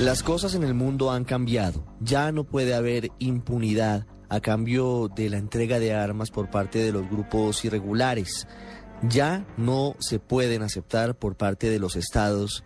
Las cosas en el mundo han cambiado. Ya no puede haber impunidad a cambio de la entrega de armas por parte de los grupos irregulares. Ya no se pueden aceptar por parte de los estados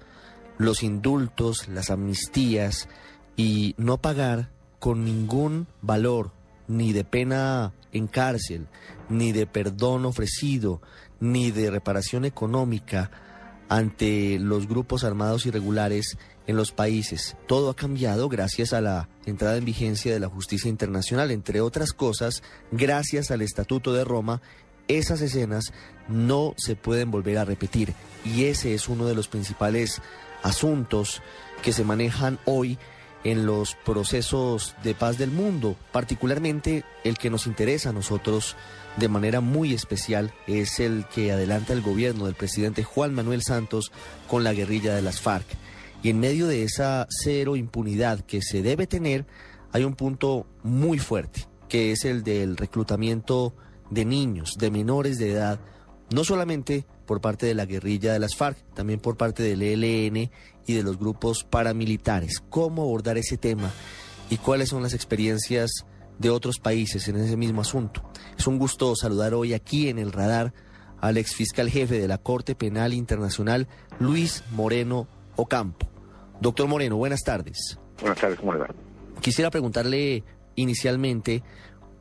los indultos, las amnistías y no pagar con ningún valor, ni de pena en cárcel, ni de perdón ofrecido, ni de reparación económica ante los grupos armados irregulares en los países. Todo ha cambiado gracias a la entrada en vigencia de la justicia internacional, entre otras cosas, gracias al Estatuto de Roma. Esas escenas no se pueden volver a repetir y ese es uno de los principales asuntos que se manejan hoy en los procesos de paz del mundo, particularmente el que nos interesa a nosotros de manera muy especial es el que adelanta el gobierno del presidente Juan Manuel Santos con la guerrilla de las FARC. Y en medio de esa cero impunidad que se debe tener, hay un punto muy fuerte, que es el del reclutamiento de niños, de menores de edad, no solamente por parte de la guerrilla de las FARC, también por parte del ELN y de los grupos paramilitares. ¿Cómo abordar ese tema y cuáles son las experiencias de otros países en ese mismo asunto? Es un gusto saludar hoy aquí en el radar al ex fiscal jefe de la Corte Penal Internacional, Luis Moreno Ocampo. Doctor Moreno, buenas tardes. Buenas tardes, ¿cómo le va? Quisiera preguntarle inicialmente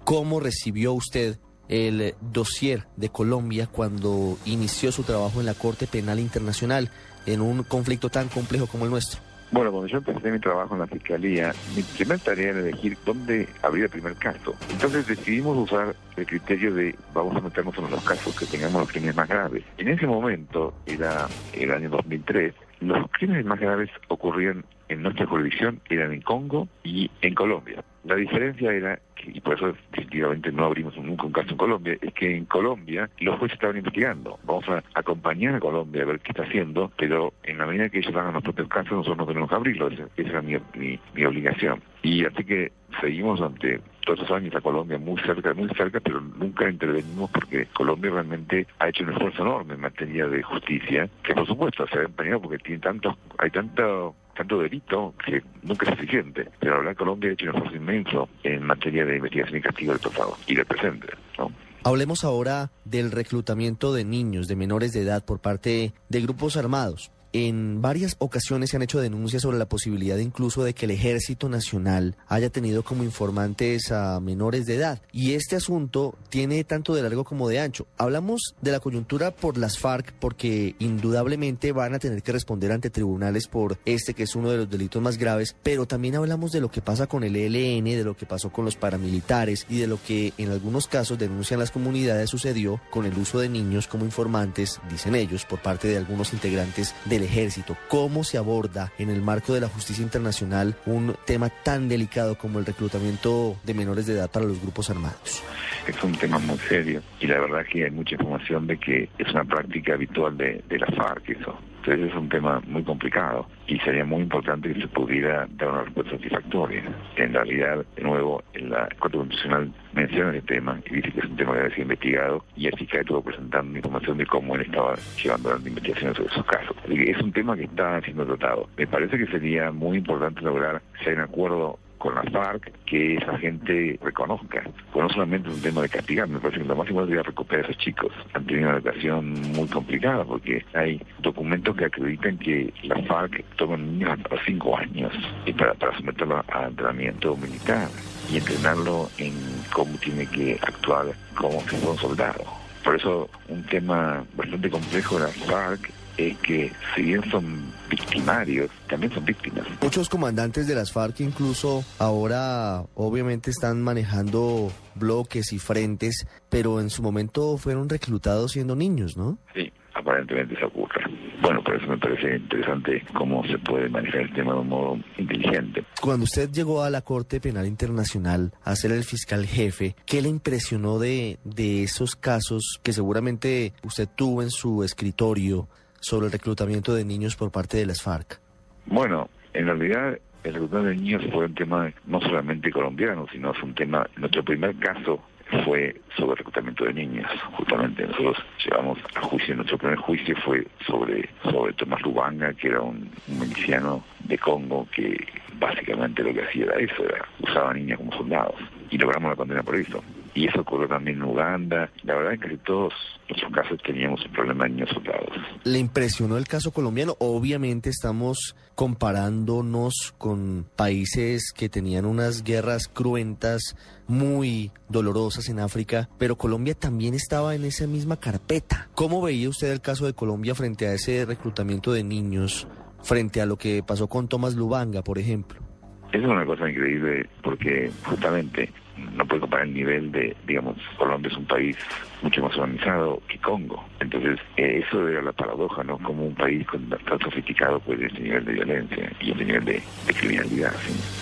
cómo recibió usted el dossier de Colombia cuando inició su trabajo en la Corte Penal Internacional en un conflicto tan complejo como el nuestro. Bueno, cuando yo empecé mi trabajo en la Fiscalía, mi primera tarea era elegir dónde abrir el primer caso. Entonces decidimos usar el criterio de vamos a meternos en los casos que tengamos los crímenes más graves. En ese momento, era el año 2003, los crímenes más graves ocurrían en nuestra jurisdicción, eran en Congo y en Colombia. La diferencia era, que, y por eso definitivamente no abrimos nunca un caso en Colombia, es que en Colombia los jueces estaban investigando. Vamos a acompañar a Colombia a ver qué está haciendo, pero en la medida que ellos hagan los propios casos, nosotros no tenemos que abrirlo. Esa, era mi, mi, obligación. Y así que seguimos ante todos esos años a Colombia muy cerca, muy cerca, pero nunca intervenimos porque Colombia realmente ha hecho un esfuerzo enorme en materia de justicia, que por supuesto se ha empeñado porque tiene tantos, hay tanto tanto delito que nunca es suficiente. Pero la verdad Colombia ha hecho un esfuerzo inmenso en materia de investigación y castigo del pasado y del presente. ¿no? Hablemos ahora del reclutamiento de niños, de menores de edad por parte de grupos armados. En varias ocasiones se han hecho denuncias sobre la posibilidad incluso de que el Ejército Nacional haya tenido como informantes a menores de edad. Y este asunto tiene tanto de largo como de ancho. Hablamos de la coyuntura por las FARC porque indudablemente van a tener que responder ante tribunales por este que es uno de los delitos más graves, pero también hablamos de lo que pasa con el ELN, de lo que pasó con los paramilitares y de lo que en algunos casos denuncian las comunidades sucedió con el uso de niños como informantes, dicen ellos, por parte de algunos integrantes de ejército. ¿Cómo se aborda en el marco de la justicia internacional un tema tan delicado como el reclutamiento de menores de edad para los grupos armados? Es un tema muy serio y la verdad que hay mucha información de que es una práctica habitual de, de la FARC eso. Entonces es un tema muy complicado y sería muy importante que se pudiera dar una respuesta satisfactoria. En realidad, de nuevo, en la Corte Constitucional menciona el tema y dice que es un tema que debe ser investigado y así que estuvo presentando información de cómo él estaba llevando las investigaciones sobre esos casos. Es un tema que está siendo tratado. Me parece que sería muy importante lograr si hay un acuerdo con la FARC que esa gente reconozca. Pues no solamente es un tema de castigar, me parece que lo importante es recuperar a esos chicos. Han tenido una educación muy complicada porque hay documentos que acreditan que la FARC toma niños hasta cinco años y para, para someterlo a entrenamiento militar y entrenarlo en cómo tiene que actuar como si fuera un soldado. Por eso un tema bastante complejo de la FARC es que si bien son victimarios, también son víctimas. Muchos comandantes de las FARC incluso ahora obviamente están manejando bloques y frentes, pero en su momento fueron reclutados siendo niños, ¿no? Sí, aparentemente se ocurre. Bueno, por eso me parece interesante cómo se puede manejar el tema de un modo inteligente. Cuando usted llegó a la Corte Penal Internacional a ser el fiscal jefe, ¿qué le impresionó de, de esos casos que seguramente usted tuvo en su escritorio sobre el reclutamiento de niños por parte de las FARC? Bueno, en realidad el reclutamiento de niños fue un tema no solamente colombiano, sino es un tema, nuestro primer caso fue sobre reclutamiento de niños. Justamente nosotros llevamos a juicio, nuestro primer juicio fue sobre, sobre Tomás Lubanga, que era un, miliciano de Congo que básicamente lo que hacía era eso, era usaba niñas como soldados. Y logramos la condena por eso. Y eso ocurrió también en Uganda. La verdad es que todos nuestros casos teníamos un problema de niños soldados. ¿Le impresionó el caso colombiano? Obviamente estamos comparándonos con países que tenían unas guerras cruentas muy dolorosas en África, pero Colombia también estaba en esa misma carpeta. ¿Cómo veía usted el caso de Colombia frente a ese reclutamiento de niños, frente a lo que pasó con Tomás Lubanga, por ejemplo? Es una cosa increíble porque justamente no puede comparar el nivel de, digamos, Colombia es un país mucho más organizado que Congo. Entonces, eh, eso era la paradoja, ¿no? Como un país con, tan sofisticado puede este nivel de violencia y este nivel de, criminalidad.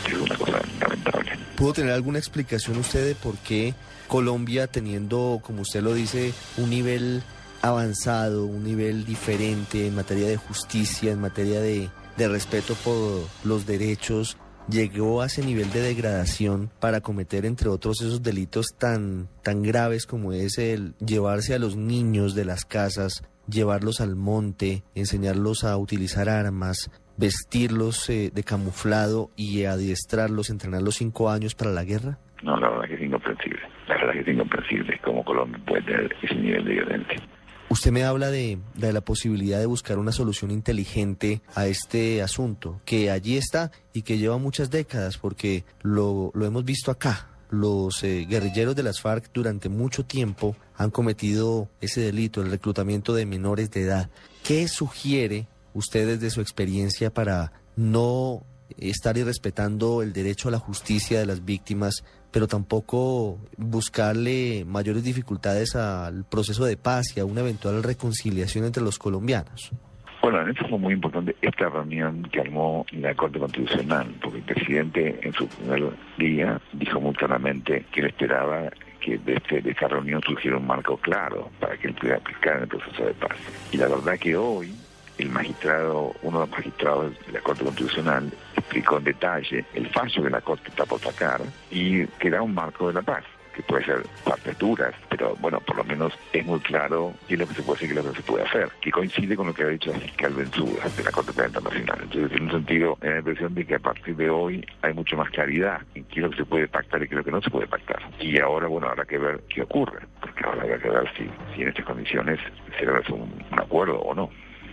Es una cosa lamentable. ¿Pudo tener alguna explicación usted de por qué Colombia, teniendo, como usted lo dice, un nivel avanzado, un nivel diferente en materia de justicia, en materia de, de respeto por los derechos, llegó a ese nivel de degradación para cometer, entre otros, esos delitos tan, tan graves como es el llevarse a los niños de las casas, llevarlos al monte, enseñarlos a utilizar armas, vestirlos eh, de camuflado y adiestrarlos, entrenarlos cinco años para la guerra? No, la verdad que es incomprensible. La verdad que es incomprensible cómo Colombia puede tener ese nivel de violencia. Usted me habla de, la posibilidad de buscar una solución inteligente a este asunto, que allí está y que lleva muchas décadas, porque lo, hemos visto acá. Los eh, guerrilleros de las FARC durante mucho tiempo han cometido ese delito, el reclutamiento de menores de edad. ¿Qué sugiere usted desde su experiencia para no estar irrespetando el derecho a la justicia de las víctimas, pero tampoco buscarle mayores dificultades al proceso de paz y a una eventual reconciliación entre los colombianos. Bueno, en eso fue muy importante esta reunión que armó la Corte Constitucional, porque el presidente en su primer día dijo muy claramente que él esperaba que de, este, de esta reunión surgiera un marco claro para que él pudiera aplicar en el proceso de paz. Y la verdad que hoy el magistrado, uno de los magistrados de la Corte Constitucional, explicó en detalle el fallo que la Corte está por sacar y que da un marco de la paz que puede ser partituras, pero bueno, por lo menos es muy claro qué es lo que se puede hacer y qué es lo que se puede hacer, que coincide con lo que ha dicho el fiscal de la Corte Penal Internacional. Entonces, en un sentido, me da la impresión de que a partir de hoy hay mucho más claridad en qué es lo que se puede pactar y qué es lo que no se puede pactar. Y ahora, bueno, habrá que ver qué ocurre, porque ahora habrá que ver si, si en estas condiciones se logra un, un acuerdo o no.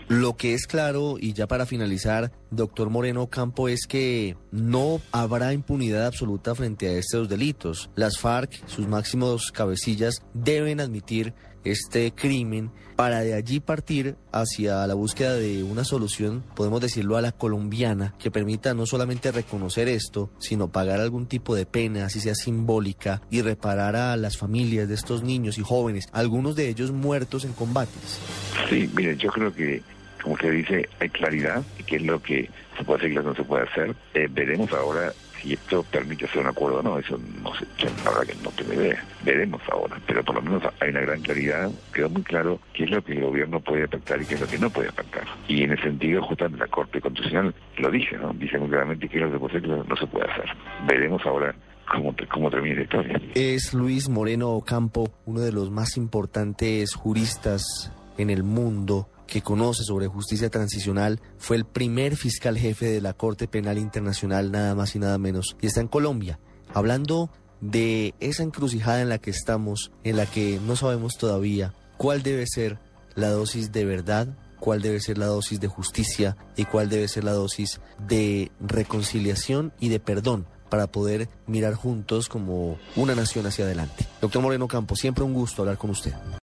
Lo que es claro, y ya para finalizar, doctor Moreno Campo, es que no habrá impunidad absoluta frente a estos delitos. Las FARC, sus máximos cabecillas, deben admitir este crimen para de allí partir hacia la búsqueda de una solución, podemos decirlo a la colombiana, que permita no solamente reconocer esto, sino pagar algún tipo de pena, así sea simbólica, y reparar a las familias de estos niños y jóvenes, algunos de ellos muertos en combates. Sí, mire, yo creo que como usted dice, hay claridad qué es lo que se puede hacer y lo que no se puede hacer. Eh, veremos ahora si esto permite hacer un acuerdo o no, eso no sé, la verdad que no tengo idea. Veremos ahora, pero por lo menos hay una gran claridad, quedó muy claro qué es lo que el gobierno puede pactar y qué es lo que no puede pactar. Y en ese sentido, justamente la Corte Constitucional lo dice, ¿no? Dice muy claramente qué es lo que puede hacer y lo que no se puede hacer. Veremos ahora Cómo, cómo, termina la historia. Es Luis Moreno Campo, uno de los más importantes juristas en el mundo que conoce sobre justicia transicional, fue el primer fiscal jefe de la Corte Penal Internacional, nada más y nada menos, y está en Colombia, hablando de esa encrucijada en la que estamos, en la que no sabemos todavía cuál debe ser la dosis de verdad, cuál debe ser la dosis de justicia y cuál debe ser la dosis de reconciliación y de perdón para poder mirar juntos como una nación hacia adelante. Doctor Moreno Campos, siempre un gusto hablar con usted.